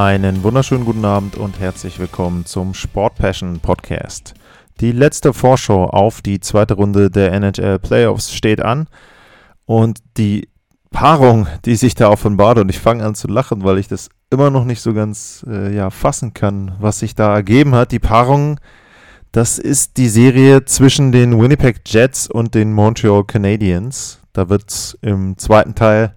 Einen wunderschönen guten Abend und herzlich willkommen zum Sport Passion Podcast. Die letzte Vorschau auf die zweite Runde der NHL Playoffs steht an und die Paarung, die sich da offenbart, und ich fange an zu lachen, weil ich das immer noch nicht so ganz äh, ja, fassen kann, was sich da ergeben hat. Die Paarung, das ist die Serie zwischen den Winnipeg Jets und den Montreal Canadiens. Da wird es im zweiten Teil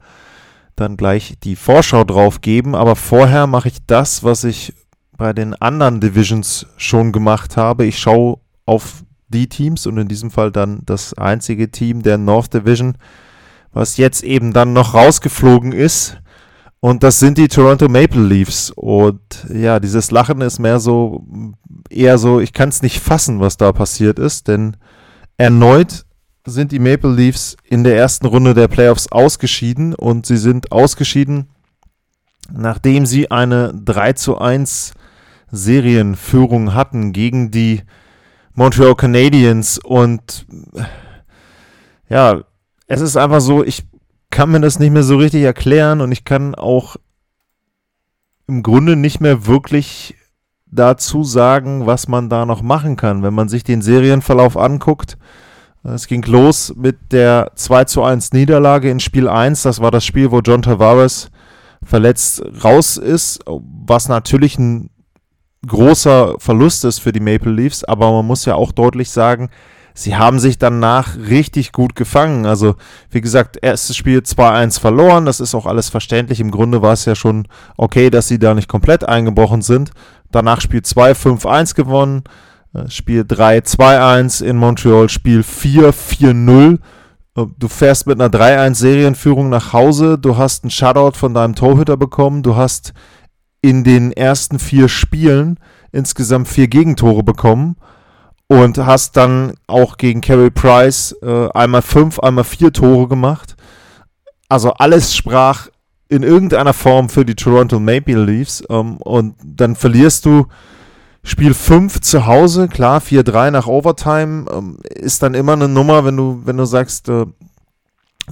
dann gleich die Vorschau drauf geben, aber vorher mache ich das, was ich bei den anderen Divisions schon gemacht habe. Ich schaue auf die Teams und in diesem Fall dann das einzige Team der North Division, was jetzt eben dann noch rausgeflogen ist. Und das sind die Toronto Maple Leafs. Und ja, dieses Lachen ist mehr so, eher so, ich kann es nicht fassen, was da passiert ist, denn erneut sind die Maple Leafs in der ersten Runde der Playoffs ausgeschieden und sie sind ausgeschieden, nachdem sie eine 3 zu 1 Serienführung hatten gegen die Montreal Canadiens und ja, es ist einfach so, ich kann mir das nicht mehr so richtig erklären und ich kann auch im Grunde nicht mehr wirklich dazu sagen, was man da noch machen kann, wenn man sich den Serienverlauf anguckt. Es ging los mit der 2 zu 1 Niederlage in Spiel 1. Das war das Spiel, wo John Tavares verletzt raus ist, was natürlich ein großer Verlust ist für die Maple Leafs. Aber man muss ja auch deutlich sagen, sie haben sich danach richtig gut gefangen. Also, wie gesagt, erstes Spiel 2-1 verloren. Das ist auch alles verständlich. Im Grunde war es ja schon okay, dass sie da nicht komplett eingebrochen sind. Danach Spiel 2 5-1 gewonnen. Spiel 3 2-1 in Montreal, Spiel 4 4-0. Du fährst mit einer 3-1 Serienführung nach Hause, du hast einen Shutout von deinem Torhüter bekommen, du hast in den ersten vier Spielen insgesamt vier Gegentore bekommen und hast dann auch gegen Carey Price äh, einmal fünf, einmal vier Tore gemacht. Also alles sprach in irgendeiner Form für die Toronto Maple Leafs ähm, und dann verlierst du Spiel 5 zu Hause, klar, 4-3 nach Overtime, ähm, ist dann immer eine Nummer, wenn du, wenn du sagst, äh,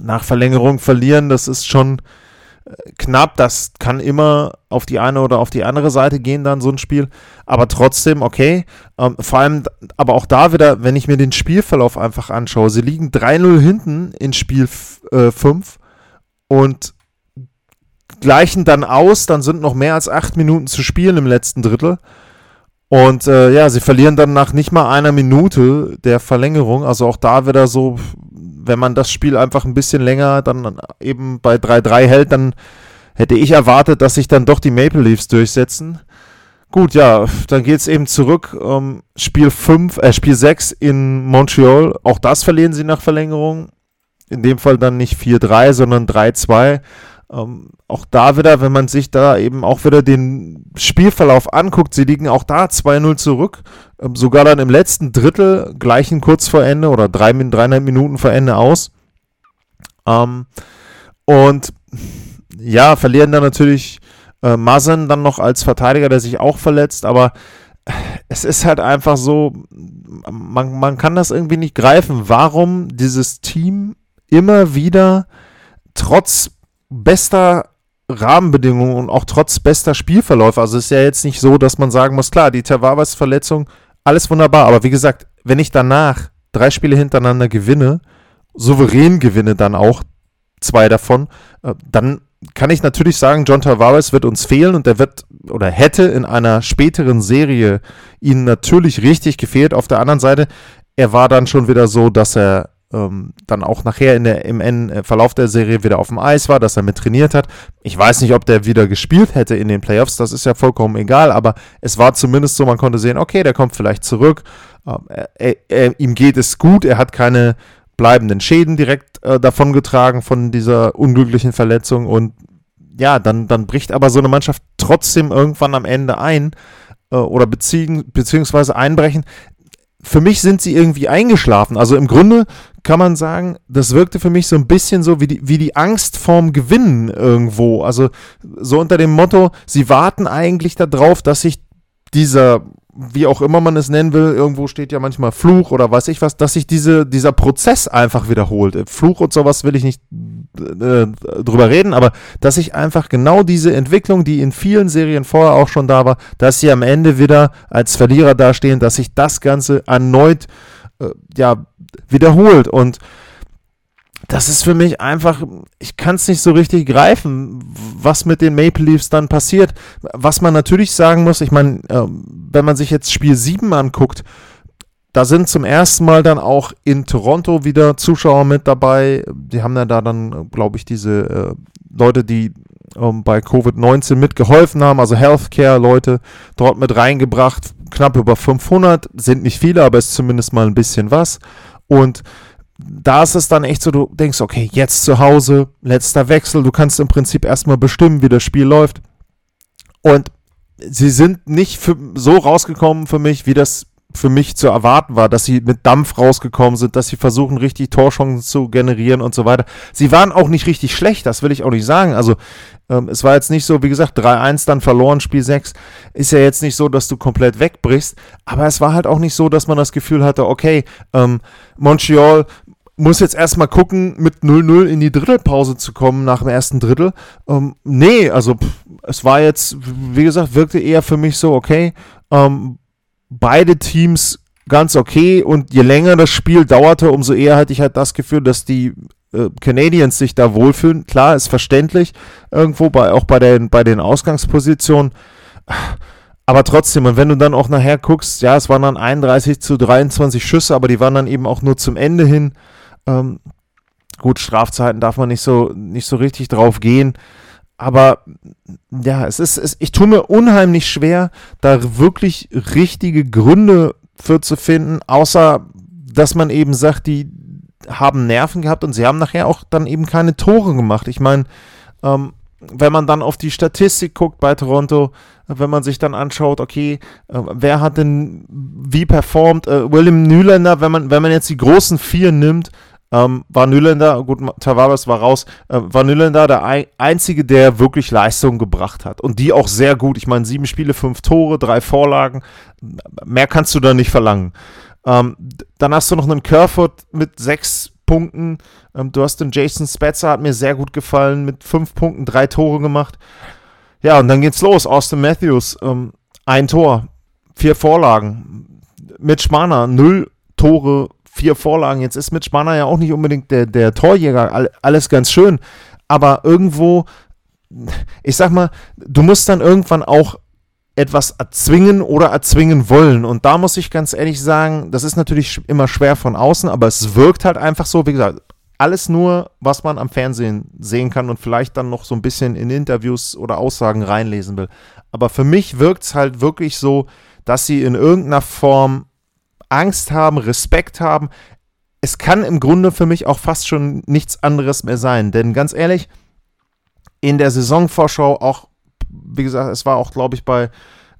nach Verlängerung verlieren, das ist schon äh, knapp, das kann immer auf die eine oder auf die andere Seite gehen, dann so ein Spiel, aber trotzdem, okay, ähm, vor allem, aber auch da wieder, wenn ich mir den Spielverlauf einfach anschaue, sie liegen 3-0 hinten in Spiel 5 äh, und gleichen dann aus, dann sind noch mehr als acht Minuten zu spielen im letzten Drittel und äh, ja, sie verlieren dann nach nicht mal einer Minute der Verlängerung. Also auch da wieder so, wenn man das Spiel einfach ein bisschen länger dann eben bei 3-3 hält, dann hätte ich erwartet, dass sich dann doch die Maple Leafs durchsetzen. Gut, ja, dann geht es eben zurück. Ähm, Spiel 5, äh, Spiel 6 in Montreal. Auch das verlieren sie nach Verlängerung. In dem Fall dann nicht 4-3, sondern 3-2. Ähm, auch da wieder, wenn man sich da eben auch wieder den Spielverlauf anguckt, sie liegen auch da 2-0 zurück. Ähm, sogar dann im letzten Drittel, gleichen kurz vor Ende oder drei, dreieinhalb Minuten vor Ende aus. Ähm, und ja, verlieren dann natürlich äh, Mazen dann noch als Verteidiger, der sich auch verletzt, aber es ist halt einfach so, man, man kann das irgendwie nicht greifen, warum dieses Team immer wieder trotz bester Rahmenbedingungen und auch trotz bester Spielverläufe. Also es ist ja jetzt nicht so, dass man sagen muss, klar, die Tavares-Verletzung, alles wunderbar. Aber wie gesagt, wenn ich danach drei Spiele hintereinander gewinne, souverän gewinne dann auch zwei davon, äh, dann kann ich natürlich sagen, John Tavares wird uns fehlen und der wird oder hätte in einer späteren Serie ihnen natürlich richtig gefehlt. Auf der anderen Seite, er war dann schon wieder so, dass er ähm, dann auch nachher in der, im äh, Verlauf der Serie wieder auf dem Eis war, dass er mit trainiert hat. Ich weiß nicht, ob der wieder gespielt hätte in den Playoffs, das ist ja vollkommen egal, aber es war zumindest so, man konnte sehen, okay, der kommt vielleicht zurück, ähm, er, er, ihm geht es gut, er hat keine bleibenden Schäden direkt äh, davongetragen von dieser unglücklichen Verletzung und ja, dann, dann bricht aber so eine Mannschaft trotzdem irgendwann am Ende ein äh, oder beziehen, beziehungsweise einbrechen, für mich sind sie irgendwie eingeschlafen. Also im Grunde kann man sagen, das wirkte für mich so ein bisschen so wie die, wie die Angst vorm Gewinnen irgendwo. Also so unter dem Motto, sie warten eigentlich darauf, dass sich dieser wie auch immer man es nennen will, irgendwo steht ja manchmal Fluch oder weiß ich was, dass sich diese, dieser Prozess einfach wiederholt. Fluch und sowas will ich nicht äh, drüber reden, aber dass sich einfach genau diese Entwicklung, die in vielen Serien vorher auch schon da war, dass sie am Ende wieder als Verlierer dastehen, dass sich das Ganze erneut äh, ja, wiederholt und das ist für mich einfach, ich kann es nicht so richtig greifen, was mit den Maple Leafs dann passiert. Was man natürlich sagen muss, ich meine, äh, wenn man sich jetzt Spiel 7 anguckt, da sind zum ersten Mal dann auch in Toronto wieder Zuschauer mit dabei. Die haben ja da dann, glaube ich, diese äh, Leute, die ähm, bei Covid-19 mitgeholfen haben, also Healthcare-Leute dort mit reingebracht. Knapp über 500, sind nicht viele, aber ist zumindest mal ein bisschen was. Und da ist es dann echt so, du denkst, okay, jetzt zu Hause, letzter Wechsel, du kannst im Prinzip erstmal bestimmen, wie das Spiel läuft. Und sie sind nicht für, so rausgekommen für mich, wie das für mich zu erwarten war, dass sie mit Dampf rausgekommen sind, dass sie versuchen, richtig Torchancen zu generieren und so weiter. Sie waren auch nicht richtig schlecht, das will ich auch nicht sagen. Also ähm, es war jetzt nicht so, wie gesagt, 3-1 dann verloren, Spiel 6. Ist ja jetzt nicht so, dass du komplett wegbrichst, aber es war halt auch nicht so, dass man das Gefühl hatte, okay, ähm, Montreal muss jetzt erstmal gucken, mit 0-0 in die Drittelpause zu kommen nach dem ersten Drittel. Ähm, nee, also pff, es war jetzt, wie gesagt, wirkte eher für mich so, okay, ähm, beide Teams ganz okay und je länger das Spiel dauerte, umso eher hatte ich halt das Gefühl, dass die äh, Canadiens sich da wohlfühlen. Klar, ist verständlich, irgendwo bei, auch bei den, bei den Ausgangspositionen. Aber trotzdem, und wenn du dann auch nachher guckst, ja, es waren dann 31 zu 23 Schüsse, aber die waren dann eben auch nur zum Ende hin ähm, gut, Strafzeiten darf man nicht so, nicht so richtig drauf gehen. Aber ja, es ist, es, ich tue mir unheimlich schwer, da wirklich richtige Gründe für zu finden, außer dass man eben sagt, die haben Nerven gehabt und sie haben nachher auch dann eben keine Tore gemacht. Ich meine, ähm, wenn man dann auf die Statistik guckt bei Toronto, wenn man sich dann anschaut, okay, äh, wer hat denn wie performt? Äh, William Nylander, wenn man, wenn man jetzt die großen vier nimmt, ähm, war Nylander, gut, Tavares war raus, äh, war Nylander der ein, Einzige, der wirklich Leistung gebracht hat. Und die auch sehr gut. Ich meine, sieben Spiele, fünf Tore, drei Vorlagen. Mehr kannst du da nicht verlangen. Ähm, dann hast du noch einen Kerfoot mit sechs Punkten. Ähm, du hast den Jason Spetzer, hat mir sehr gut gefallen, mit fünf Punkten, drei Tore gemacht. Ja, und dann geht's los. Austin Matthews, ähm, ein Tor, vier Vorlagen. Mitch Marner, null Tore, vier Vorlagen. Jetzt ist Mitch Marner ja auch nicht unbedingt der, der Torjäger, alles ganz schön. Aber irgendwo, ich sag mal, du musst dann irgendwann auch etwas erzwingen oder erzwingen wollen. Und da muss ich ganz ehrlich sagen, das ist natürlich immer schwer von außen, aber es wirkt halt einfach so, wie gesagt, alles nur, was man am Fernsehen sehen kann und vielleicht dann noch so ein bisschen in Interviews oder Aussagen reinlesen will. Aber für mich wirkt es halt wirklich so, dass sie in irgendeiner Form Angst haben, Respekt haben. Es kann im Grunde für mich auch fast schon nichts anderes mehr sein. Denn ganz ehrlich, in der Saisonvorschau auch, wie gesagt, es war auch, glaube ich, bei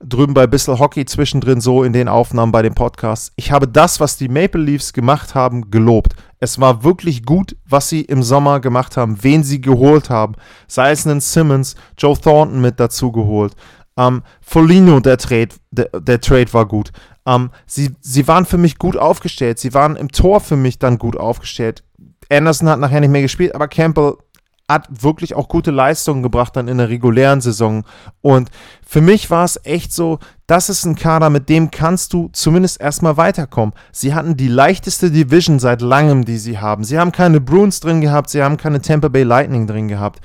drüben bei Bissel Hockey zwischendrin so in den Aufnahmen bei dem Podcast. Ich habe das, was die Maple Leafs gemacht haben, gelobt. Es war wirklich gut, was sie im Sommer gemacht haben, wen sie geholt haben. Sei es einen Simmons, Joe Thornton mit dazu geholt. Ähm, Folino, der Trade, der, der Trade war gut. Ähm, sie, sie waren für mich gut aufgestellt. Sie waren im Tor für mich dann gut aufgestellt. Anderson hat nachher nicht mehr gespielt, aber Campbell hat wirklich auch gute Leistungen gebracht dann in der regulären Saison. Und für mich war es echt so, das ist ein Kader, mit dem kannst du zumindest erstmal weiterkommen. Sie hatten die leichteste Division seit langem, die sie haben. Sie haben keine Bruins drin gehabt, sie haben keine Tampa Bay Lightning drin gehabt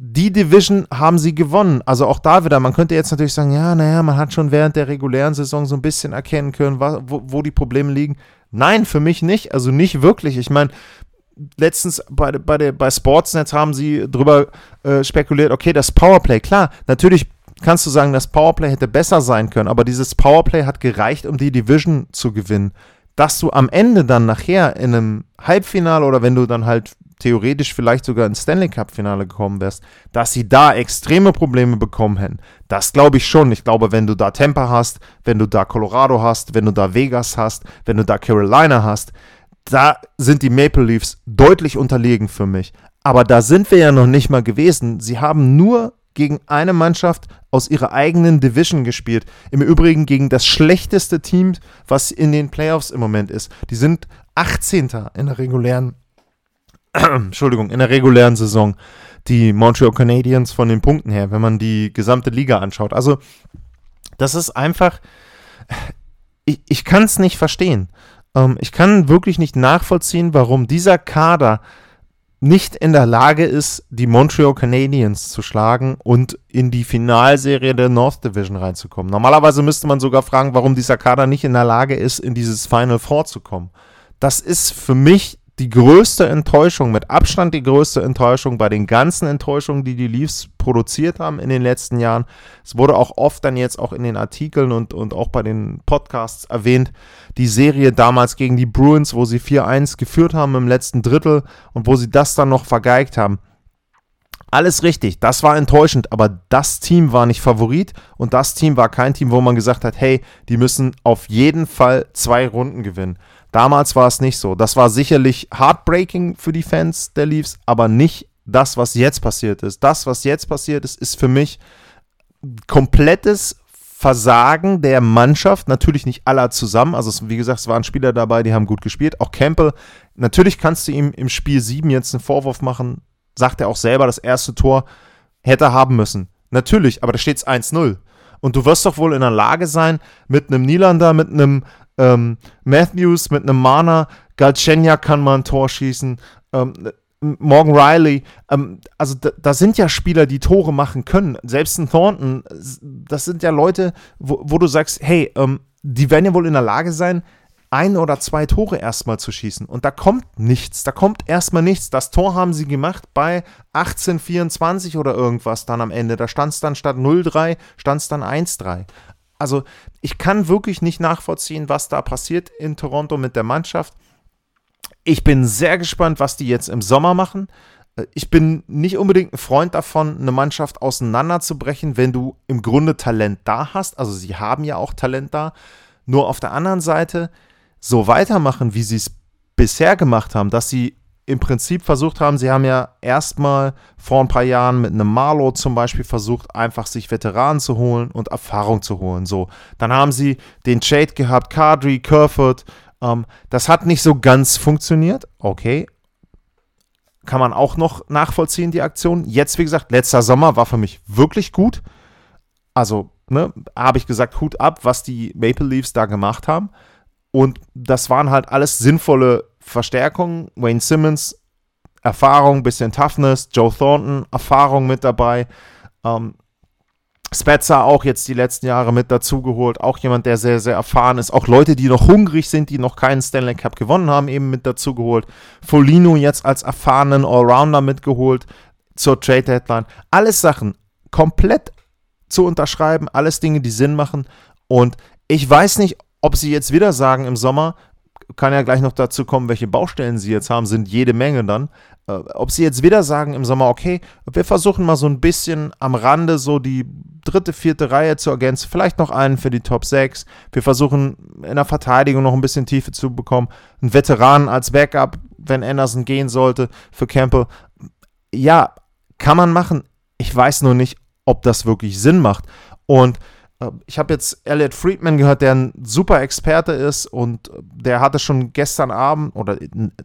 die Division haben sie gewonnen. Also auch da wieder, man könnte jetzt natürlich sagen, ja, naja, man hat schon während der regulären Saison so ein bisschen erkennen können, wo, wo die Probleme liegen. Nein, für mich nicht. Also nicht wirklich. Ich meine, letztens bei, bei, der, bei Sportsnet haben sie drüber äh, spekuliert, okay, das Powerplay, klar, natürlich kannst du sagen, das Powerplay hätte besser sein können, aber dieses Powerplay hat gereicht, um die Division zu gewinnen. Dass du am Ende dann nachher in einem Halbfinale oder wenn du dann halt theoretisch vielleicht sogar ins Stanley Cup-Finale gekommen wärst, dass sie da extreme Probleme bekommen hätten. Das glaube ich schon. Ich glaube, wenn du da Tampa hast, wenn du da Colorado hast, wenn du da Vegas hast, wenn du da Carolina hast, da sind die Maple Leafs deutlich unterlegen für mich. Aber da sind wir ja noch nicht mal gewesen. Sie haben nur gegen eine Mannschaft aus ihrer eigenen Division gespielt. Im Übrigen gegen das schlechteste Team, was in den Playoffs im Moment ist. Die sind 18. in der regulären Entschuldigung, in der regulären Saison. Die Montreal Canadiens von den Punkten her, wenn man die gesamte Liga anschaut. Also, das ist einfach, ich, ich kann es nicht verstehen. Ähm, ich kann wirklich nicht nachvollziehen, warum dieser Kader nicht in der Lage ist, die Montreal Canadiens zu schlagen und in die Finalserie der North Division reinzukommen. Normalerweise müsste man sogar fragen, warum dieser Kader nicht in der Lage ist, in dieses Final Four zu kommen. Das ist für mich die größte Enttäuschung, mit Abstand die größte Enttäuschung bei den ganzen Enttäuschungen, die die Leafs produziert haben in den letzten Jahren. Es wurde auch oft dann jetzt auch in den Artikeln und, und auch bei den Podcasts erwähnt, die Serie damals gegen die Bruins, wo sie 4-1 geführt haben im letzten Drittel und wo sie das dann noch vergeigt haben. Alles richtig, das war enttäuschend, aber das Team war nicht Favorit und das Team war kein Team, wo man gesagt hat, hey, die müssen auf jeden Fall zwei Runden gewinnen. Damals war es nicht so. Das war sicherlich heartbreaking für die Fans der Leafs, aber nicht das, was jetzt passiert ist. Das, was jetzt passiert ist, ist für mich komplettes Versagen der Mannschaft, natürlich nicht aller zusammen. Also, wie gesagt, es waren Spieler dabei, die haben gut gespielt. Auch Campbell, natürlich kannst du ihm im Spiel 7 jetzt einen Vorwurf machen, sagt er auch selber, das erste Tor hätte er haben müssen. Natürlich, aber da steht es 1-0. Und du wirst doch wohl in der Lage sein, mit einem Nielander, mit einem ähm, Matthews mit einem Mana, Galchenya kann mal ein Tor schießen, ähm, Morgan Riley, ähm, also da, da, sind ja Spieler, die Tore machen können. Selbst ein Thornton, das sind ja Leute, wo, wo du sagst, hey, ähm, die werden ja wohl in der Lage sein, ein oder zwei Tore erstmal zu schießen. Und da kommt nichts, da kommt erstmal nichts. Das Tor haben sie gemacht bei 1824 oder irgendwas dann am Ende. Da stand es dann statt 0-3, stand es dann 1-3 also ich kann wirklich nicht nachvollziehen, was da passiert in Toronto mit der Mannschaft. Ich bin sehr gespannt, was die jetzt im Sommer machen. Äh, ich bin nicht unbedingt ein Freund davon, eine Mannschaft auseinanderzubrechen, wenn du im Grunde Talent da hast. Also sie haben ja auch Talent da. Nur auf der anderen Seite so weitermachen, wie sie es bisher gemacht haben, dass sie im Prinzip versucht haben, sie haben ja erstmal vor ein paar Jahren mit einem Marlow zum Beispiel versucht, einfach sich Veteranen zu holen und Erfahrung zu holen. So, dann haben sie den Shade gehabt, Kadri, Kerfoot. Ähm, das hat nicht so ganz funktioniert. Okay. Kann man auch noch nachvollziehen, die Aktion. Jetzt, wie gesagt, letzter Sommer war für mich wirklich gut. Also, ne, habe ich gesagt, Hut ab, was die Maple Leafs da gemacht haben. Und das waren halt alles sinnvolle Verstärkung. Wayne Simmons, Erfahrung, bisschen Toughness. Joe Thornton, Erfahrung mit dabei. Ähm, Spezza auch jetzt die letzten Jahre mit dazugeholt. Auch jemand, der sehr, sehr erfahren ist. Auch Leute, die noch hungrig sind, die noch keinen Stanley Cup gewonnen haben, eben mit dazugeholt. Folino jetzt als erfahrenen Allrounder mitgeholt zur Trade Deadline. Alles Sachen komplett zu unterschreiben. Alles Dinge, die Sinn machen. Und ich weiß nicht, ob sie jetzt wieder sagen im Sommer, kann ja gleich noch dazu kommen, welche Baustellen sie jetzt haben, sind jede Menge dann. Äh, ob sie jetzt wieder sagen im Sommer, okay, wir versuchen mal so ein bisschen am Rande so die dritte, vierte Reihe zu ergänzen, vielleicht noch einen für die Top 6. Wir versuchen in der Verteidigung noch ein bisschen Tiefe zu bekommen. Ein Veteran als Backup, wenn Anderson gehen sollte, für Campbell. Ja, kann man machen. Ich weiß nur nicht, ob das wirklich Sinn macht. Und ich habe jetzt Elliot Friedman gehört, der ein super Experte ist und der hatte schon gestern Abend oder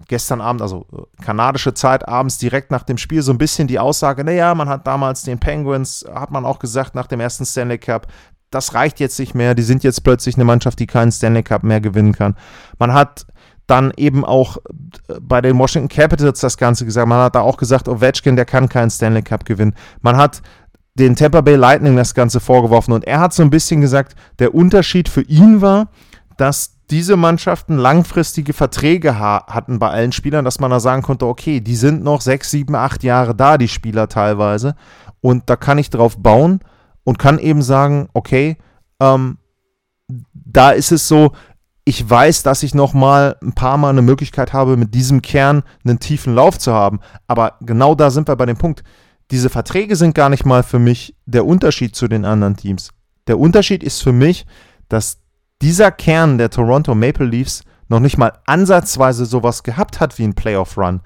gestern Abend, also äh, kanadische Zeit abends direkt nach dem Spiel so ein bisschen die Aussage, naja, man hat damals den Penguins, hat man auch gesagt nach dem ersten Stanley Cup, das reicht jetzt nicht mehr, die sind jetzt plötzlich eine Mannschaft, die keinen Stanley Cup mehr gewinnen kann. Man hat dann eben auch äh, bei den Washington Capitals das Ganze gesagt. Man hat da auch gesagt, Ovechkin, der kann keinen Stanley Cup gewinnen. Man hat den Tampa Bay Lightning das Ganze vorgeworfen und er hat so ein bisschen gesagt, der Unterschied für ihn war, dass diese Mannschaften langfristige Verträge ha hatten bei allen Spielern, dass man da sagen konnte, okay, die sind noch sechs, sieben, acht Jahre da, die Spieler teilweise, und da kann ich drauf bauen und kann eben sagen, okay, ähm, da ist es so, ich weiß, dass ich noch mal ein paar Mal eine Möglichkeit habe, mit diesem Kern einen tiefen Lauf zu haben. Aber genau da sind wir bei dem Punkt. Diese Verträge sind gar nicht mal für mich der Unterschied zu den anderen Teams. Der Unterschied ist für mich, dass dieser Kern der Toronto Maple Leafs noch nicht mal ansatzweise sowas gehabt hat wie ein Playoff-Run.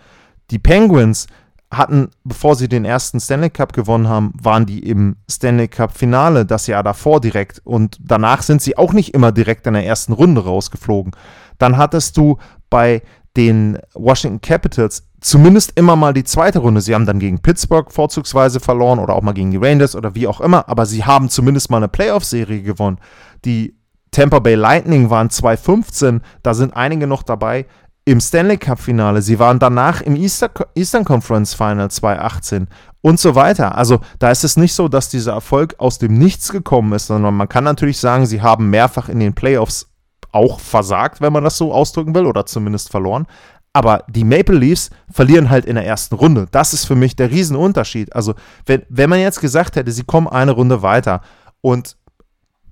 Die Penguins hatten, bevor sie den ersten Stanley Cup gewonnen haben, waren die im Stanley Cup Finale das Jahr davor direkt und danach sind sie auch nicht immer direkt in der ersten Runde rausgeflogen. Dann hattest du bei den Washington Capitals zumindest immer mal die zweite Runde. Sie haben dann gegen Pittsburgh vorzugsweise verloren oder auch mal gegen die Rangers oder wie auch immer, aber sie haben zumindest mal eine Playoff-Serie gewonnen. Die Tampa Bay Lightning waren 2015, da sind einige noch dabei im Stanley Cup Finale, sie waren danach im Easter, Eastern Conference Final 2018 und so weiter. Also da ist es nicht so, dass dieser Erfolg aus dem Nichts gekommen ist, sondern man kann natürlich sagen, sie haben mehrfach in den Playoffs auch versagt, wenn man das so ausdrücken will, oder zumindest verloren. Aber die Maple Leafs verlieren halt in der ersten Runde. Das ist für mich der Riesenunterschied. Also, wenn, wenn man jetzt gesagt hätte, sie kommen eine Runde weiter und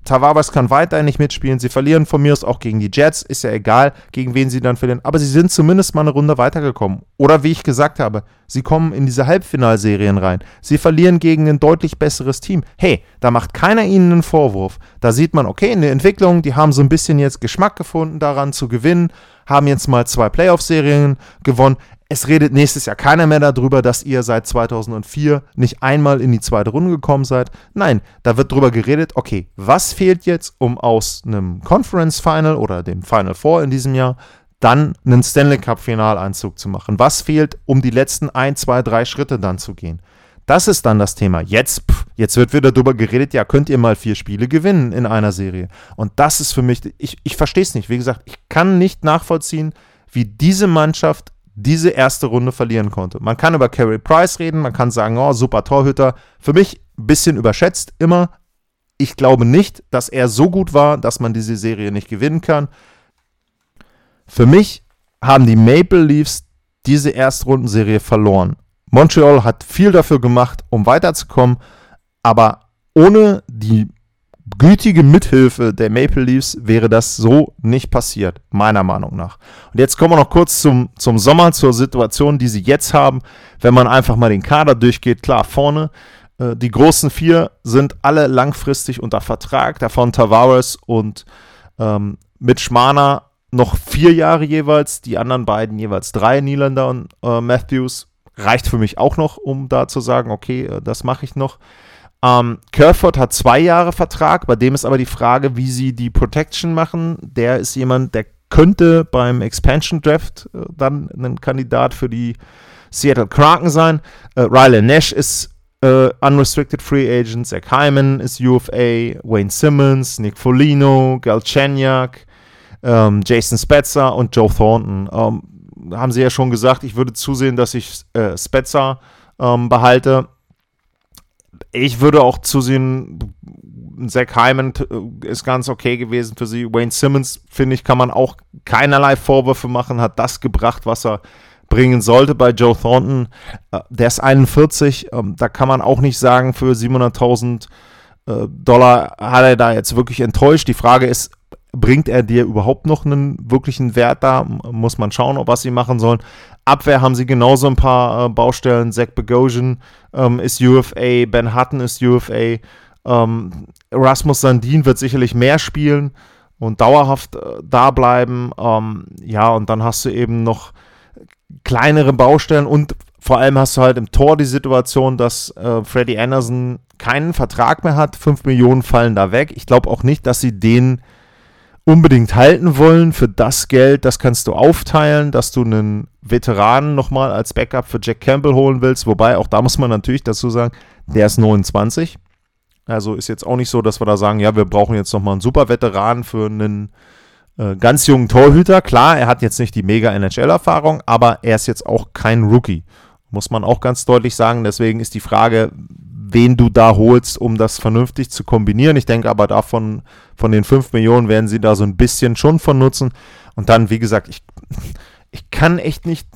Tavares kann weiterhin nicht mitspielen. Sie verlieren von mir aus auch gegen die Jets. Ist ja egal, gegen wen sie dann verlieren. Aber sie sind zumindest mal eine Runde weitergekommen. Oder wie ich gesagt habe, sie kommen in diese Halbfinalserien rein. Sie verlieren gegen ein deutlich besseres Team. Hey, da macht keiner ihnen einen Vorwurf. Da sieht man, okay, in der Entwicklung, die haben so ein bisschen jetzt Geschmack gefunden daran zu gewinnen, haben jetzt mal zwei Playoff-Serien gewonnen es redet nächstes Jahr keiner mehr darüber, dass ihr seit 2004 nicht einmal in die zweite Runde gekommen seid. Nein, da wird darüber geredet, okay, was fehlt jetzt, um aus einem Conference Final oder dem Final Four in diesem Jahr dann einen Stanley Cup Finaleinzug zu machen? Was fehlt, um die letzten ein, zwei, drei Schritte dann zu gehen? Das ist dann das Thema. Jetzt, pff, jetzt wird wieder darüber geredet, ja, könnt ihr mal vier Spiele gewinnen in einer Serie. Und das ist für mich, ich, ich verstehe es nicht. Wie gesagt, ich kann nicht nachvollziehen, wie diese Mannschaft diese erste Runde verlieren konnte. Man kann über Carey Price reden, man kann sagen, oh, super Torhüter. Für mich ein bisschen überschätzt immer. Ich glaube nicht, dass er so gut war, dass man diese Serie nicht gewinnen kann. Für mich haben die Maple Leafs diese Erstrundenserie verloren. Montreal hat viel dafür gemacht, um weiterzukommen, aber ohne die gütige Mithilfe der Maple Leafs wäre das so nicht passiert, meiner Meinung nach. Und jetzt kommen wir noch kurz zum, zum Sommer, zur Situation, die sie jetzt haben. Wenn man einfach mal den Kader durchgeht, klar, vorne, äh, die großen vier sind alle langfristig unter Vertrag, davon Tavares und ähm, mit Schmana noch vier Jahre jeweils, die anderen beiden jeweils drei, Niederländer und äh, Matthews. Reicht für mich auch noch, um da zu sagen, okay, äh, das mache ich noch. Ähm, Kerford hat zwei Jahre Vertrag, bei dem ist aber die Frage, wie sie die Protection machen. Der ist jemand, der könnte beim Expansion Draft äh, dann ein Kandidat für die Seattle Kraken sein. Äh, Riley Nash ist äh, Unrestricted Free Agent, Zach Hyman ist UFA, Wayne Simmons, Nick Folino, Galchenyuk, ähm, Jason Spetzer und Joe Thornton. Ähm, haben sie ja schon gesagt, ich würde zusehen, dass ich äh, Spetzer ähm, behalte ich würde auch zusehen, Zach Hyman äh, ist ganz okay gewesen für sie. Wayne Simmons, finde ich, kann man auch keinerlei Vorwürfe machen, hat das gebracht, was er bringen sollte bei Joe Thornton. Äh, der ist 41, ähm, da kann man auch nicht sagen, für 700.000 äh, Dollar hat er da jetzt wirklich enttäuscht. Die Frage ist, bringt er dir überhaupt noch einen wirklichen Wert da? Muss man schauen, ob was sie machen sollen. Abwehr haben sie genauso ein paar äh, Baustellen. Zach Bogosian ähm, ist UFA, Ben Hutton ist UFA. Ähm, Rasmus Sandin wird sicherlich mehr spielen und dauerhaft äh, da bleiben. Ähm, ja, und dann hast du eben noch kleinere Baustellen und vor allem hast du halt im Tor die Situation, dass äh, Freddie Anderson keinen Vertrag mehr hat. Fünf Millionen fallen da weg. Ich glaube auch nicht, dass sie den unbedingt halten wollen für das Geld, das kannst du aufteilen, dass du einen Veteranen nochmal als Backup für Jack Campbell holen willst. Wobei, auch da muss man natürlich dazu sagen, der ist 29. Also ist jetzt auch nicht so, dass wir da sagen, ja, wir brauchen jetzt nochmal einen super Veteran für einen äh, ganz jungen Torhüter. Klar, er hat jetzt nicht die mega NHL-Erfahrung, aber er ist jetzt auch kein Rookie. Muss man auch ganz deutlich sagen. Deswegen ist die Frage, wen du da holst, um das vernünftig zu kombinieren. Ich denke aber davon, von den 5 Millionen werden sie da so ein bisschen schon von nutzen. Und dann, wie gesagt, ich, ich kann echt nicht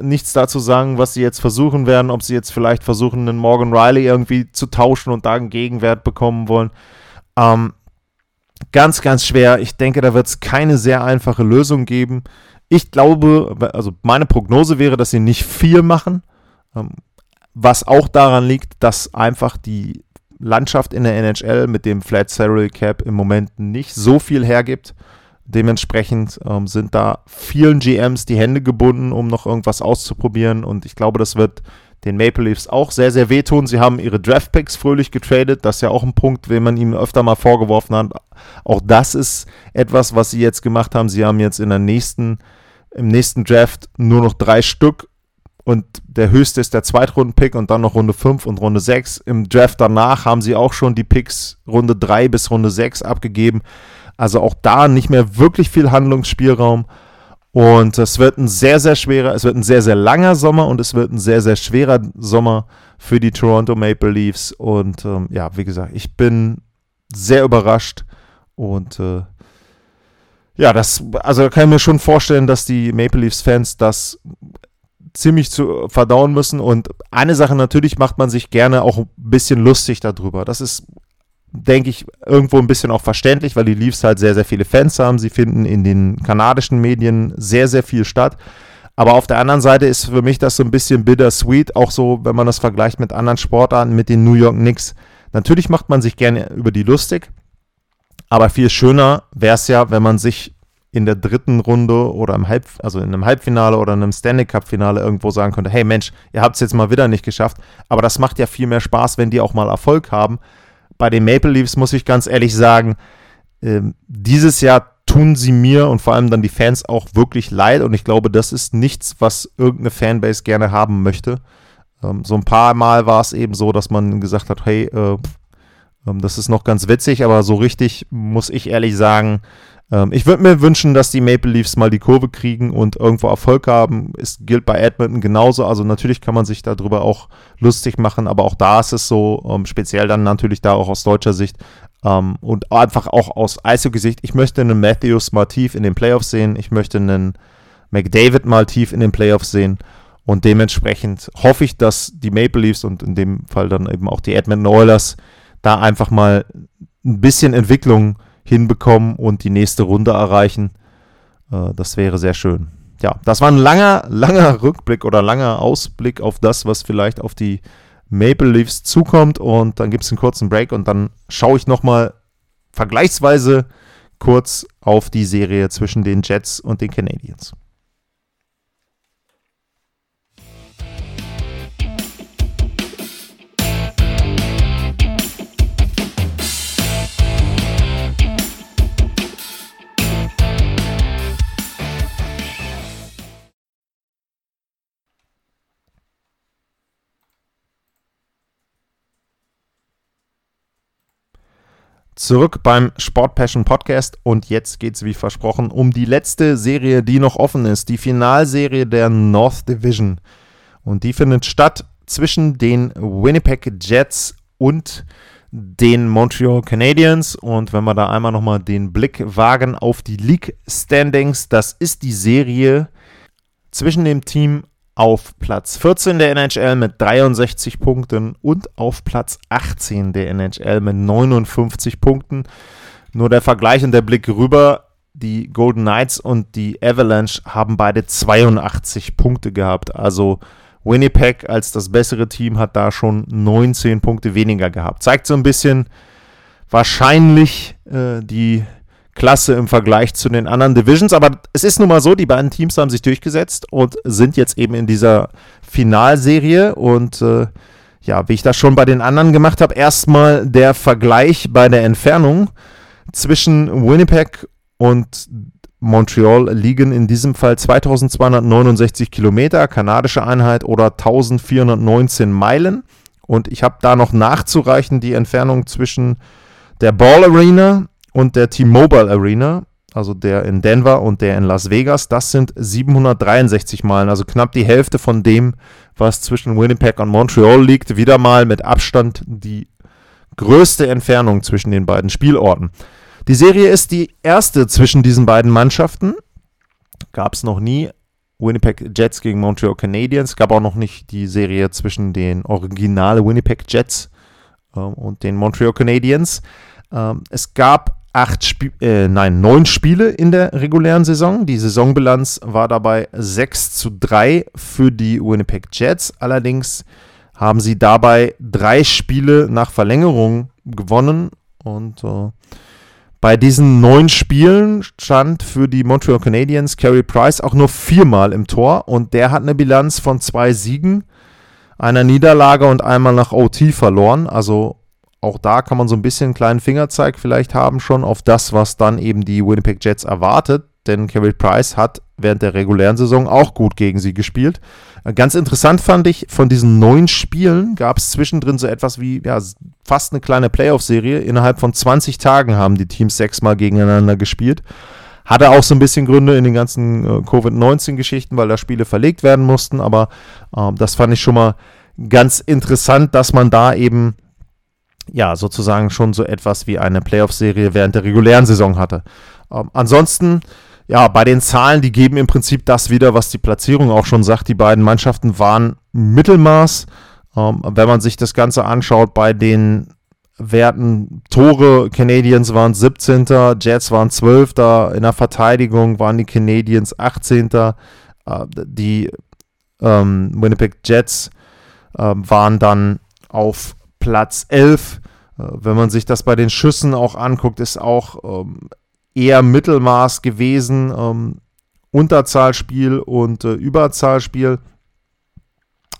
nichts dazu sagen, was sie jetzt versuchen werden, ob sie jetzt vielleicht versuchen, einen Morgan Riley irgendwie zu tauschen und da einen Gegenwert bekommen wollen. Ähm, ganz, ganz schwer. Ich denke, da wird es keine sehr einfache Lösung geben. Ich glaube, also meine Prognose wäre, dass sie nicht viel machen, ähm, was auch daran liegt, dass einfach die Landschaft in der NHL mit dem Flat Salary Cap im Moment nicht so viel hergibt. Dementsprechend ähm, sind da vielen GMs die Hände gebunden, um noch irgendwas auszuprobieren. Und ich glaube, das wird den Maple Leafs auch sehr, sehr wehtun. Sie haben ihre Draftpicks fröhlich getradet. Das ist ja auch ein Punkt, den man ihnen öfter mal vorgeworfen hat. Auch das ist etwas, was sie jetzt gemacht haben. Sie haben jetzt in der nächsten, im nächsten Draft nur noch drei Stück und der höchste ist der Zweitrunden-Pick und dann noch Runde 5 und Runde 6. Im Draft danach haben sie auch schon die Picks Runde 3 bis Runde 6 abgegeben. Also auch da nicht mehr wirklich viel Handlungsspielraum. Und es wird ein sehr, sehr schwerer, es wird ein sehr, sehr langer Sommer und es wird ein sehr, sehr schwerer Sommer für die Toronto Maple Leafs. Und ähm, ja, wie gesagt, ich bin sehr überrascht und äh, ja, das, also kann ich mir schon vorstellen, dass die Maple Leafs Fans das ziemlich zu verdauen müssen. Und eine Sache natürlich macht man sich gerne auch ein bisschen lustig darüber. Das ist, denke ich, irgendwo ein bisschen auch verständlich, weil die Leafs halt sehr, sehr viele Fans haben. Sie finden in den kanadischen Medien sehr, sehr viel statt. Aber auf der anderen Seite ist für mich das so ein bisschen bittersweet, auch so, wenn man das vergleicht mit anderen Sportarten, mit den New York Knicks. Natürlich macht man sich gerne über die lustig, aber viel schöner wäre es ja, wenn man sich in der dritten Runde oder im Halb, also in einem Halbfinale oder in einem Stanley Cup Finale irgendwo sagen könnte, hey Mensch, ihr habt es jetzt mal wieder nicht geschafft. Aber das macht ja viel mehr Spaß, wenn die auch mal Erfolg haben. Bei den Maple Leafs muss ich ganz ehrlich sagen, äh, dieses Jahr tun sie mir und vor allem dann die Fans auch wirklich leid. Und ich glaube, das ist nichts, was irgendeine Fanbase gerne haben möchte. Ähm, so ein paar Mal war es eben so, dass man gesagt hat, hey, äh, ähm, das ist noch ganz witzig, aber so richtig muss ich ehrlich sagen, ähm, ich würde mir wünschen, dass die Maple Leafs mal die Kurve kriegen und irgendwo Erfolg haben. Es gilt bei Edmonton genauso. Also natürlich kann man sich darüber auch lustig machen, aber auch da ist es so, ähm, speziell dann natürlich da auch aus deutscher Sicht ähm, und einfach auch aus Eishockey-Sicht. Ich möchte einen Matthews mal tief in den Playoffs sehen. Ich möchte einen McDavid mal tief in den Playoffs sehen. Und dementsprechend hoffe ich, dass die Maple Leafs und in dem Fall dann eben auch die Edmonton Oilers da einfach mal ein bisschen Entwicklung hinbekommen und die nächste Runde erreichen. Äh, das wäre sehr schön. Ja, das war ein langer, langer Rückblick oder langer Ausblick auf das, was vielleicht auf die Maple Leafs zukommt. Und dann gibt es einen kurzen Break und dann schaue ich nochmal vergleichsweise kurz auf die Serie zwischen den Jets und den Canadiens. Zurück beim Sport Passion Podcast und jetzt geht es wie versprochen um die letzte Serie, die noch offen ist, die Finalserie der North Division. Und die findet statt zwischen den Winnipeg Jets und den Montreal Canadiens. Und wenn wir da einmal nochmal den Blick wagen auf die League Standings, das ist die Serie zwischen dem Team auf Platz 14 der NHL mit 63 Punkten und auf Platz 18 der NHL mit 59 Punkten. Nur der Vergleich und der Blick rüber, die Golden Knights und die Avalanche haben beide 82 Punkte gehabt. Also Winnipeg als das bessere Team hat da schon 19 Punkte weniger gehabt. Zeigt so ein bisschen wahrscheinlich äh, die Klasse im Vergleich zu den anderen Divisions. Aber es ist nun mal so, die beiden Teams haben sich durchgesetzt und sind jetzt eben in dieser Finalserie. Und äh, ja, wie ich das schon bei den anderen gemacht habe, erstmal der Vergleich bei der Entfernung zwischen Winnipeg und Montreal liegen in diesem Fall 2269 Kilometer, kanadische Einheit oder 1419 Meilen. Und ich habe da noch nachzureichen die Entfernung zwischen der Ball Arena und der T-Mobile Arena, also der in Denver und der in Las Vegas, das sind 763 Meilen, also knapp die Hälfte von dem, was zwischen Winnipeg und Montreal liegt. Wieder mal mit Abstand die größte Entfernung zwischen den beiden Spielorten. Die Serie ist die erste zwischen diesen beiden Mannschaften. Gab es noch nie. Winnipeg Jets gegen Montreal Canadiens. Gab auch noch nicht die Serie zwischen den originalen Winnipeg Jets äh, und den Montreal Canadiens. Ähm, es gab acht Spie äh, nein, neun Spiele in der regulären Saison. Die Saisonbilanz war dabei 6 zu 3 für die Winnipeg Jets. Allerdings haben sie dabei drei Spiele nach Verlängerung gewonnen und äh, bei diesen neun Spielen stand für die Montreal Canadiens Carey Price auch nur viermal im Tor und der hat eine Bilanz von zwei Siegen, einer Niederlage und einmal nach OT verloren. Also auch da kann man so ein bisschen einen kleinen Fingerzeig vielleicht haben schon auf das, was dann eben die Winnipeg Jets erwartet. Denn Carey Price hat während der regulären Saison auch gut gegen sie gespielt. Äh, ganz interessant fand ich, von diesen neun Spielen gab es zwischendrin so etwas wie ja, fast eine kleine Playoff-Serie. Innerhalb von 20 Tagen haben die Teams sechsmal gegeneinander gespielt. Hatte auch so ein bisschen Gründe in den ganzen äh, Covid-19-Geschichten, weil da Spiele verlegt werden mussten. Aber äh, das fand ich schon mal ganz interessant, dass man da eben ja, sozusagen schon so etwas wie eine Playoff-Serie während der regulären Saison hatte. Ähm, ansonsten, ja, bei den Zahlen, die geben im Prinzip das wieder, was die Platzierung auch schon sagt. Die beiden Mannschaften waren Mittelmaß. Ähm, wenn man sich das Ganze anschaut, bei den Werten Tore, Canadiens waren 17., Jets waren 12., in der Verteidigung waren die Canadiens 18., äh, die ähm, Winnipeg Jets äh, waren dann auf Platz 11. Äh, wenn man sich das bei den Schüssen auch anguckt, ist auch ähm, eher Mittelmaß gewesen. Ähm, Unterzahlspiel und äh, Überzahlspiel.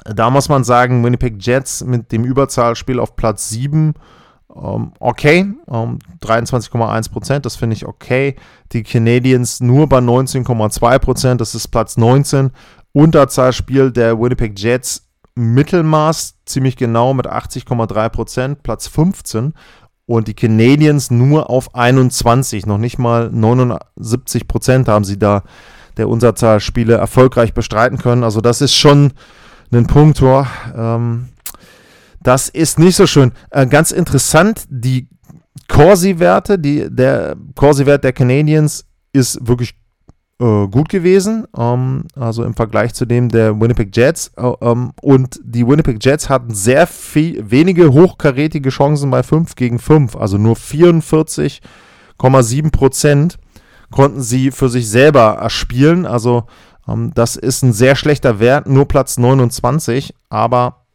Da muss man sagen, Winnipeg Jets mit dem Überzahlspiel auf Platz 7. Ähm, okay, 23,1 ähm, Prozent, das finde ich okay. Die Canadiens nur bei 19,2 Prozent, das ist Platz 19. Unterzahlspiel der Winnipeg Jets Mittelmaß ziemlich genau mit 80,3 Prozent, Platz 15 und die Canadiens nur auf 21, noch nicht mal 79 Prozent haben sie da der Unterzahlspiele erfolgreich bestreiten können. Also das ist schon ein Punkt, wo, ähm, das ist nicht so schön. Äh, ganz interessant, die Corsi-Werte, der Corsi-Wert der Canadiens ist wirklich äh, gut gewesen, ähm, also im Vergleich zu dem der Winnipeg Jets. Äh, ähm, und die Winnipeg Jets hatten sehr viel, wenige hochkarätige Chancen bei 5 gegen 5, also nur 44,7 Prozent konnten sie für sich selber erspielen. Also ähm, das ist ein sehr schlechter Wert, nur Platz 29, aber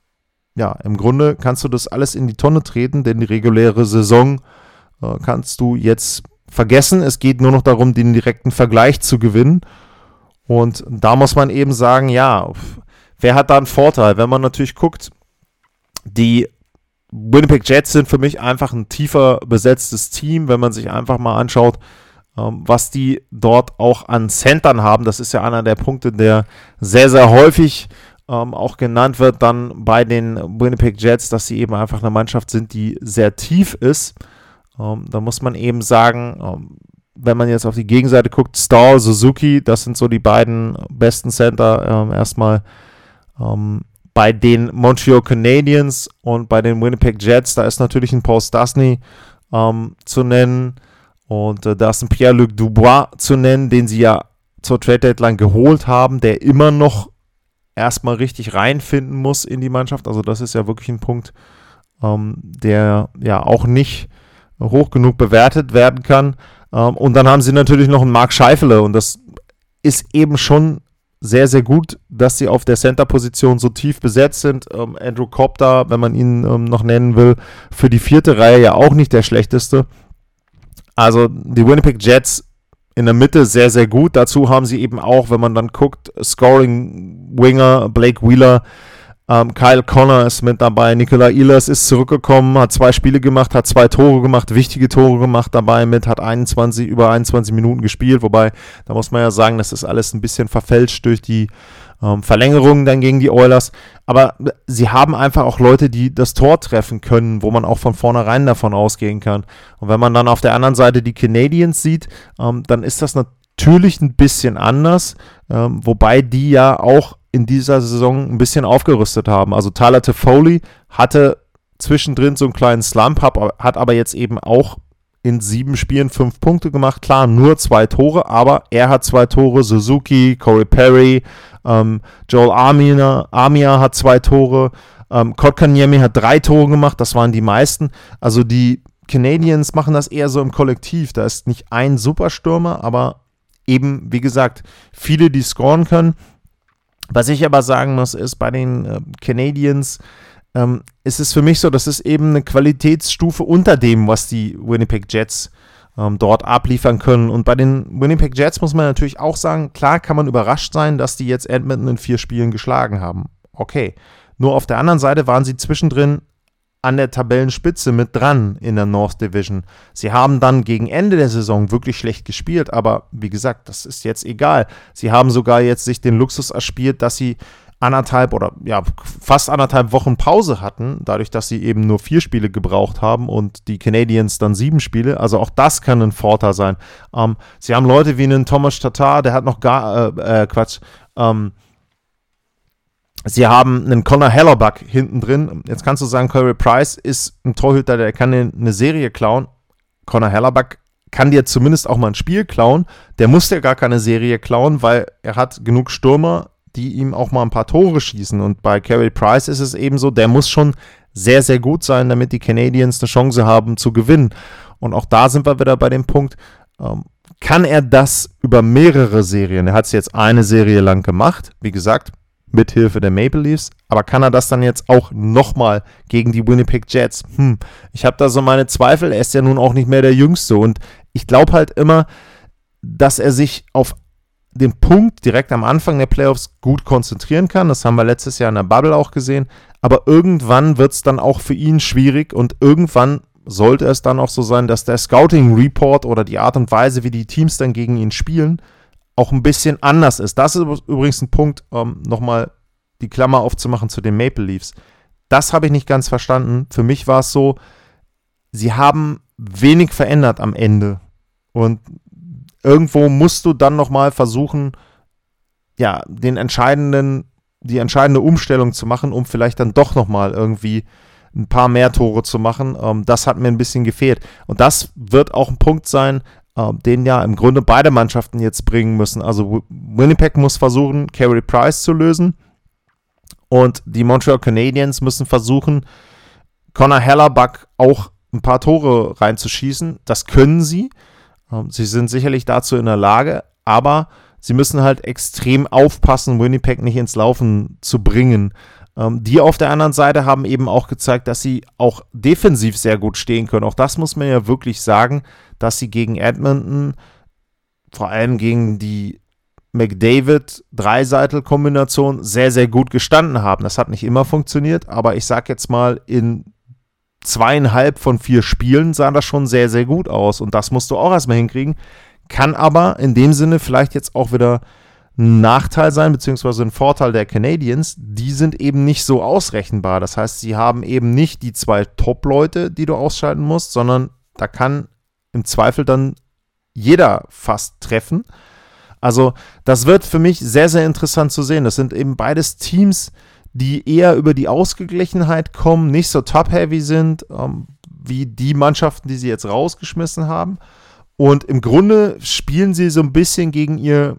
ja, im Grunde kannst du das alles in die Tonne treten, denn die reguläre Saison äh, kannst du jetzt vergessen. Es geht nur noch darum, den direkten Vergleich zu gewinnen. Und da muss man eben sagen, ja, wer hat da einen Vorteil? Wenn man natürlich guckt, die Winnipeg Jets sind für mich einfach ein tiefer besetztes Team, wenn man sich einfach mal anschaut, ähm, was die dort auch an Centern haben. Das ist ja einer der Punkte, der sehr, sehr häufig ähm, auch genannt wird dann bei den Winnipeg Jets, dass sie eben einfach eine Mannschaft sind, die sehr tief ist. Ähm, da muss man eben sagen, ähm, wenn man jetzt auf die Gegenseite guckt, Stahl, Suzuki, das sind so die beiden besten Center ähm, erstmal. Ähm, bei den Montreal Canadiens und bei den Winnipeg Jets, da ist natürlich ein Paul Stasny ähm, zu nennen und äh, da ist ein Pierre-Luc Dubois zu nennen, den sie ja zur Trade Deadline geholt haben, der immer noch erstmal richtig reinfinden muss in die Mannschaft. Also das ist ja wirklich ein Punkt, ähm, der ja auch nicht hoch genug bewertet werden kann. Ähm, und dann haben sie natürlich noch einen Mark Scheifele und das ist eben schon sehr, sehr gut, dass sie auf der Center-Position so tief besetzt sind. Ähm, Andrew Cobb da, wenn man ihn ähm, noch nennen will, für die vierte Reihe ja auch nicht der schlechteste. Also die Winnipeg Jets in der Mitte sehr, sehr gut. Dazu haben sie eben auch, wenn man dann guckt, Scoring Winger Blake Wheeler, ähm, Kyle Connor ist mit dabei, Nikola Ehlers ist zurückgekommen, hat zwei Spiele gemacht, hat zwei Tore gemacht, wichtige Tore gemacht dabei mit, hat 21, über 21 Minuten gespielt, wobei, da muss man ja sagen, das ist alles ein bisschen verfälscht durch die ähm, Verlängerungen dann gegen die Oilers. Aber sie haben einfach auch Leute, die das Tor treffen können, wo man auch von vornherein davon ausgehen kann. Und wenn man dann auf der anderen Seite die Canadiens sieht, ähm, dann ist das natürlich ein bisschen anders, ähm, wobei die ja auch in dieser Saison ein bisschen aufgerüstet haben. Also Tyler Toffoli hatte zwischendrin so einen kleinen Slump, hat aber jetzt eben auch in sieben Spielen fünf Punkte gemacht. Klar, nur zwei Tore, aber er hat zwei Tore. Suzuki, Corey Perry, ähm, Joel Armia, Armia hat zwei Tore. Ähm, Kotkaniemi hat drei Tore gemacht, das waren die meisten. Also die Canadiens machen das eher so im Kollektiv. Da ist nicht ein Superstürmer, aber eben, wie gesagt, viele, die scoren können. Was ich aber sagen muss, ist, bei den äh, Canadiens ähm, ist es für mich so, das ist eben eine Qualitätsstufe unter dem, was die Winnipeg Jets ähm, dort abliefern können. Und bei den Winnipeg Jets muss man natürlich auch sagen, klar kann man überrascht sein, dass die jetzt Edmonton in vier Spielen geschlagen haben. Okay. Nur auf der anderen Seite waren sie zwischendrin an der Tabellenspitze mit dran in der North Division. Sie haben dann gegen Ende der Saison wirklich schlecht gespielt, aber wie gesagt, das ist jetzt egal. Sie haben sogar jetzt sich den Luxus erspielt, dass sie anderthalb oder ja, fast anderthalb Wochen Pause hatten, dadurch, dass sie eben nur vier Spiele gebraucht haben und die Canadiens dann sieben Spiele. Also auch das kann ein Vorteil sein. Ähm, sie haben Leute wie einen Thomas Tatar, der hat noch gar, äh, äh, Quatsch, ähm, Sie haben einen Connor Hellerback hinten drin. Jetzt kannst du sagen, Corey Price ist ein Torhüter, der kann eine Serie klauen. Connor Hellerback kann dir zumindest auch mal ein Spiel klauen. Der muss dir gar keine Serie klauen, weil er hat genug Stürmer, die ihm auch mal ein paar Tore schießen. Und bei Carey Price ist es eben so, der muss schon sehr, sehr gut sein, damit die Canadiens eine Chance haben zu gewinnen. Und auch da sind wir wieder bei dem Punkt, ähm, kann er das über mehrere Serien? Er hat es jetzt eine Serie lang gemacht. Wie gesagt, mit Hilfe der Maple Leafs. Aber kann er das dann jetzt auch nochmal gegen die Winnipeg Jets? Hm, ich habe da so meine Zweifel. Er ist ja nun auch nicht mehr der Jüngste. Und ich glaube halt immer, dass er sich auf den Punkt direkt am Anfang der Playoffs gut konzentrieren kann. Das haben wir letztes Jahr in der Bubble auch gesehen. Aber irgendwann wird es dann auch für ihn schwierig und irgendwann sollte es dann auch so sein, dass der Scouting Report oder die Art und Weise, wie die Teams dann gegen ihn spielen, auch ein bisschen anders ist. Das ist übrigens ein Punkt, um nochmal die Klammer aufzumachen zu den Maple Leafs. Das habe ich nicht ganz verstanden. Für mich war es so, sie haben wenig verändert am Ende. Und irgendwo musst du dann nochmal versuchen, ja, den entscheidenden, die entscheidende Umstellung zu machen, um vielleicht dann doch nochmal irgendwie ein paar mehr Tore zu machen. Ähm, das hat mir ein bisschen gefehlt. Und das wird auch ein Punkt sein, äh, den ja im Grunde beide Mannschaften jetzt bringen müssen. Also Winnipeg muss versuchen, Carey Price zu lösen und die Montreal Canadiens müssen versuchen, Connor Hellerbuck auch ein paar Tore reinzuschießen. Das können sie. Ähm, sie sind sicherlich dazu in der Lage, aber sie müssen halt extrem aufpassen, Winnipeg nicht ins Laufen zu bringen. Ähm, die auf der anderen Seite haben eben auch gezeigt, dass sie auch defensiv sehr gut stehen können. Auch das muss man ja wirklich sagen, dass sie gegen Edmonton, vor allem gegen die McDavid-Dreiseitel-Kombination sehr, sehr gut gestanden haben. Das hat nicht immer funktioniert, aber ich sag jetzt mal, in zweieinhalb von vier Spielen sah das schon sehr, sehr gut aus. Und das musst du auch erstmal hinkriegen. Kann aber in dem Sinne vielleicht jetzt auch wieder ein Nachteil sein, beziehungsweise ein Vorteil der Canadiens, die sind eben nicht so ausrechenbar. Das heißt, sie haben eben nicht die zwei Top-Leute, die du ausschalten musst, sondern da kann im Zweifel dann jeder fast treffen. Also, das wird für mich sehr, sehr interessant zu sehen. Das sind eben beides Teams, die eher über die Ausgeglichenheit kommen, nicht so top-heavy sind, ähm, wie die Mannschaften, die sie jetzt rausgeschmissen haben. Und im Grunde spielen sie so ein bisschen gegen ihr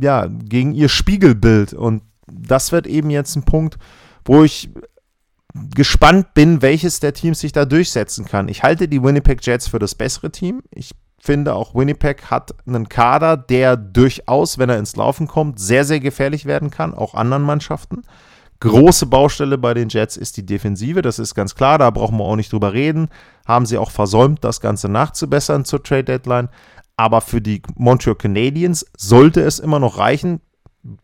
ja, gegen ihr Spiegelbild. Und das wird eben jetzt ein Punkt, wo ich gespannt bin, welches der Teams sich da durchsetzen kann. Ich halte die Winnipeg Jets für das bessere Team. Ich finde auch Winnipeg hat einen Kader, der durchaus, wenn er ins Laufen kommt, sehr, sehr gefährlich werden kann, auch anderen Mannschaften. Große Baustelle bei den Jets ist die Defensive, das ist ganz klar, da brauchen wir auch nicht drüber reden. Haben sie auch versäumt, das Ganze nachzubessern zur Trade Deadline. Aber für die Montreal Canadiens sollte es immer noch reichen.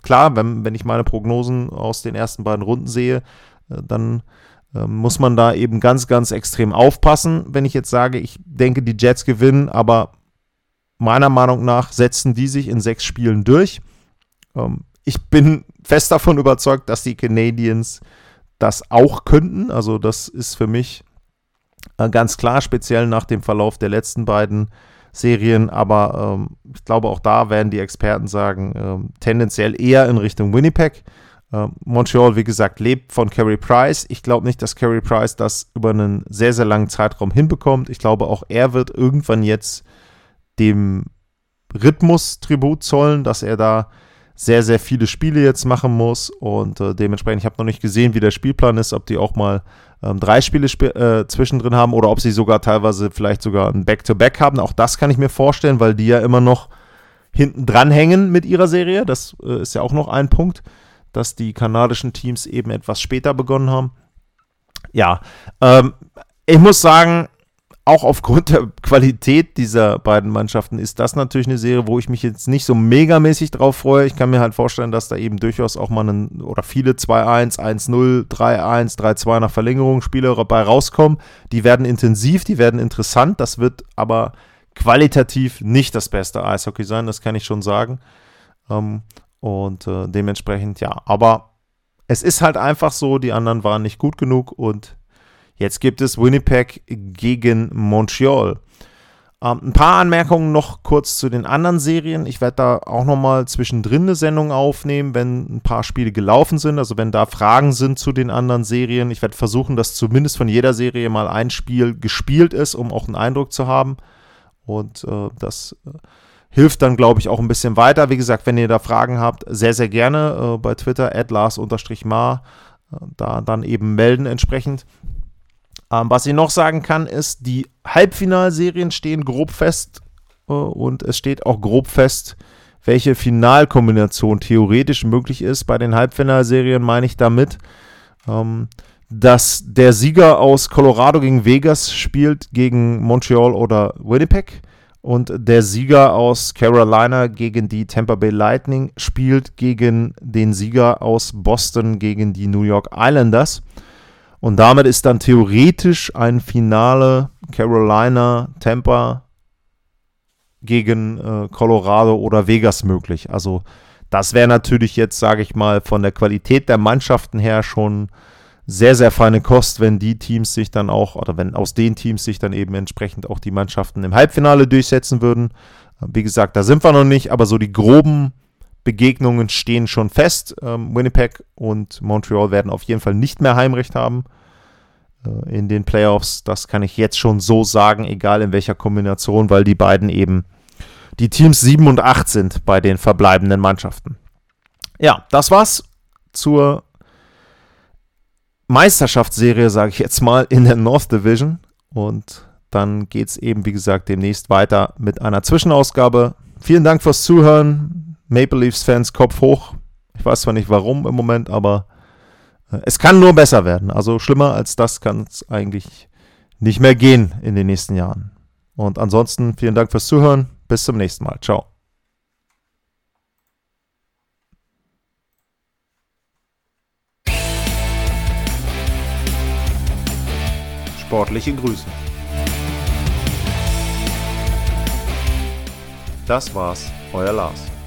Klar, wenn, wenn ich meine Prognosen aus den ersten beiden Runden sehe, äh, dann äh, muss man da eben ganz, ganz extrem aufpassen, wenn ich jetzt sage, ich denke, die Jets gewinnen, aber meiner Meinung nach setzen die sich in sechs Spielen durch. Ähm, ich bin fest davon überzeugt, dass die Canadiens das auch könnten. Also das ist für mich äh, ganz klar, speziell nach dem Verlauf der letzten beiden Serien, aber ähm, ich glaube, auch da werden die Experten sagen, ähm, tendenziell eher in Richtung Winnipeg. Ähm, Montreal, wie gesagt, lebt von Carey Price. Ich glaube nicht, dass Carey Price das über einen sehr, sehr langen Zeitraum hinbekommt. Ich glaube, auch er wird irgendwann jetzt dem Rhythmus Tribut zollen, dass er da sehr, sehr viele Spiele jetzt machen muss und äh, dementsprechend, ich habe noch nicht gesehen, wie der Spielplan ist, ob die auch mal ähm, drei Spiele sp äh, zwischendrin haben oder ob sie sogar teilweise vielleicht sogar ein Back-to-Back -Back haben. Auch das kann ich mir vorstellen, weil die ja immer noch hinten dran hängen mit ihrer Serie. Das äh, ist ja auch noch ein Punkt, dass die kanadischen Teams eben etwas später begonnen haben. Ja, ähm, ich muss sagen, auch aufgrund der Qualität dieser beiden Mannschaften ist das natürlich eine Serie, wo ich mich jetzt nicht so megamäßig drauf freue. Ich kann mir halt vorstellen, dass da eben durchaus auch mal einen, oder viele 2-1, 1-0, 3-1, 3-2 nach Verlängerung Spiele dabei rauskommen. Die werden intensiv, die werden interessant. Das wird aber qualitativ nicht das beste Eishockey sein, das kann ich schon sagen. Ähm, und äh, dementsprechend ja, aber es ist halt einfach so, die anderen waren nicht gut genug und Jetzt gibt es Winnipeg gegen Montreal. Ähm, ein paar Anmerkungen noch kurz zu den anderen Serien. Ich werde da auch nochmal zwischendrin eine Sendung aufnehmen, wenn ein paar Spiele gelaufen sind. Also wenn da Fragen sind zu den anderen Serien. Ich werde versuchen, dass zumindest von jeder Serie mal ein Spiel gespielt ist, um auch einen Eindruck zu haben. Und äh, das äh, hilft dann, glaube ich, auch ein bisschen weiter. Wie gesagt, wenn ihr da Fragen habt, sehr, sehr gerne äh, bei Twitter, lars-mar, äh, da dann eben melden entsprechend. Ähm, was ich noch sagen kann, ist, die Halbfinalserien stehen grob fest äh, und es steht auch grob fest, welche Finalkombination theoretisch möglich ist. Bei den Halbfinalserien meine ich damit, ähm, dass der Sieger aus Colorado gegen Vegas spielt gegen Montreal oder Winnipeg und der Sieger aus Carolina gegen die Tampa Bay Lightning spielt gegen den Sieger aus Boston gegen die New York Islanders. Und damit ist dann theoretisch ein Finale Carolina, Tampa gegen äh, Colorado oder Vegas möglich. Also das wäre natürlich jetzt, sage ich mal, von der Qualität der Mannschaften her schon sehr, sehr feine Kost, wenn die Teams sich dann auch, oder wenn aus den Teams sich dann eben entsprechend auch die Mannschaften im Halbfinale durchsetzen würden. Wie gesagt, da sind wir noch nicht, aber so die groben Begegnungen stehen schon fest. Ähm, Winnipeg und Montreal werden auf jeden Fall nicht mehr Heimrecht haben äh, in den Playoffs. Das kann ich jetzt schon so sagen, egal in welcher Kombination, weil die beiden eben die Teams 7 und 8 sind bei den verbleibenden Mannschaften. Ja, das war's zur Meisterschaftsserie, sage ich jetzt mal, in der North Division. Und dann geht es eben, wie gesagt, demnächst weiter mit einer Zwischenausgabe. Vielen Dank fürs Zuhören. Maple Leafs-Fans, Kopf hoch. Ich weiß zwar nicht warum im Moment, aber äh, es kann nur besser werden. Also schlimmer als das kann es eigentlich nicht mehr gehen in den nächsten Jahren. Und ansonsten vielen Dank fürs Zuhören. Bis zum nächsten Mal. Ciao. Sportliche Grüße. Das war's, euer Lars.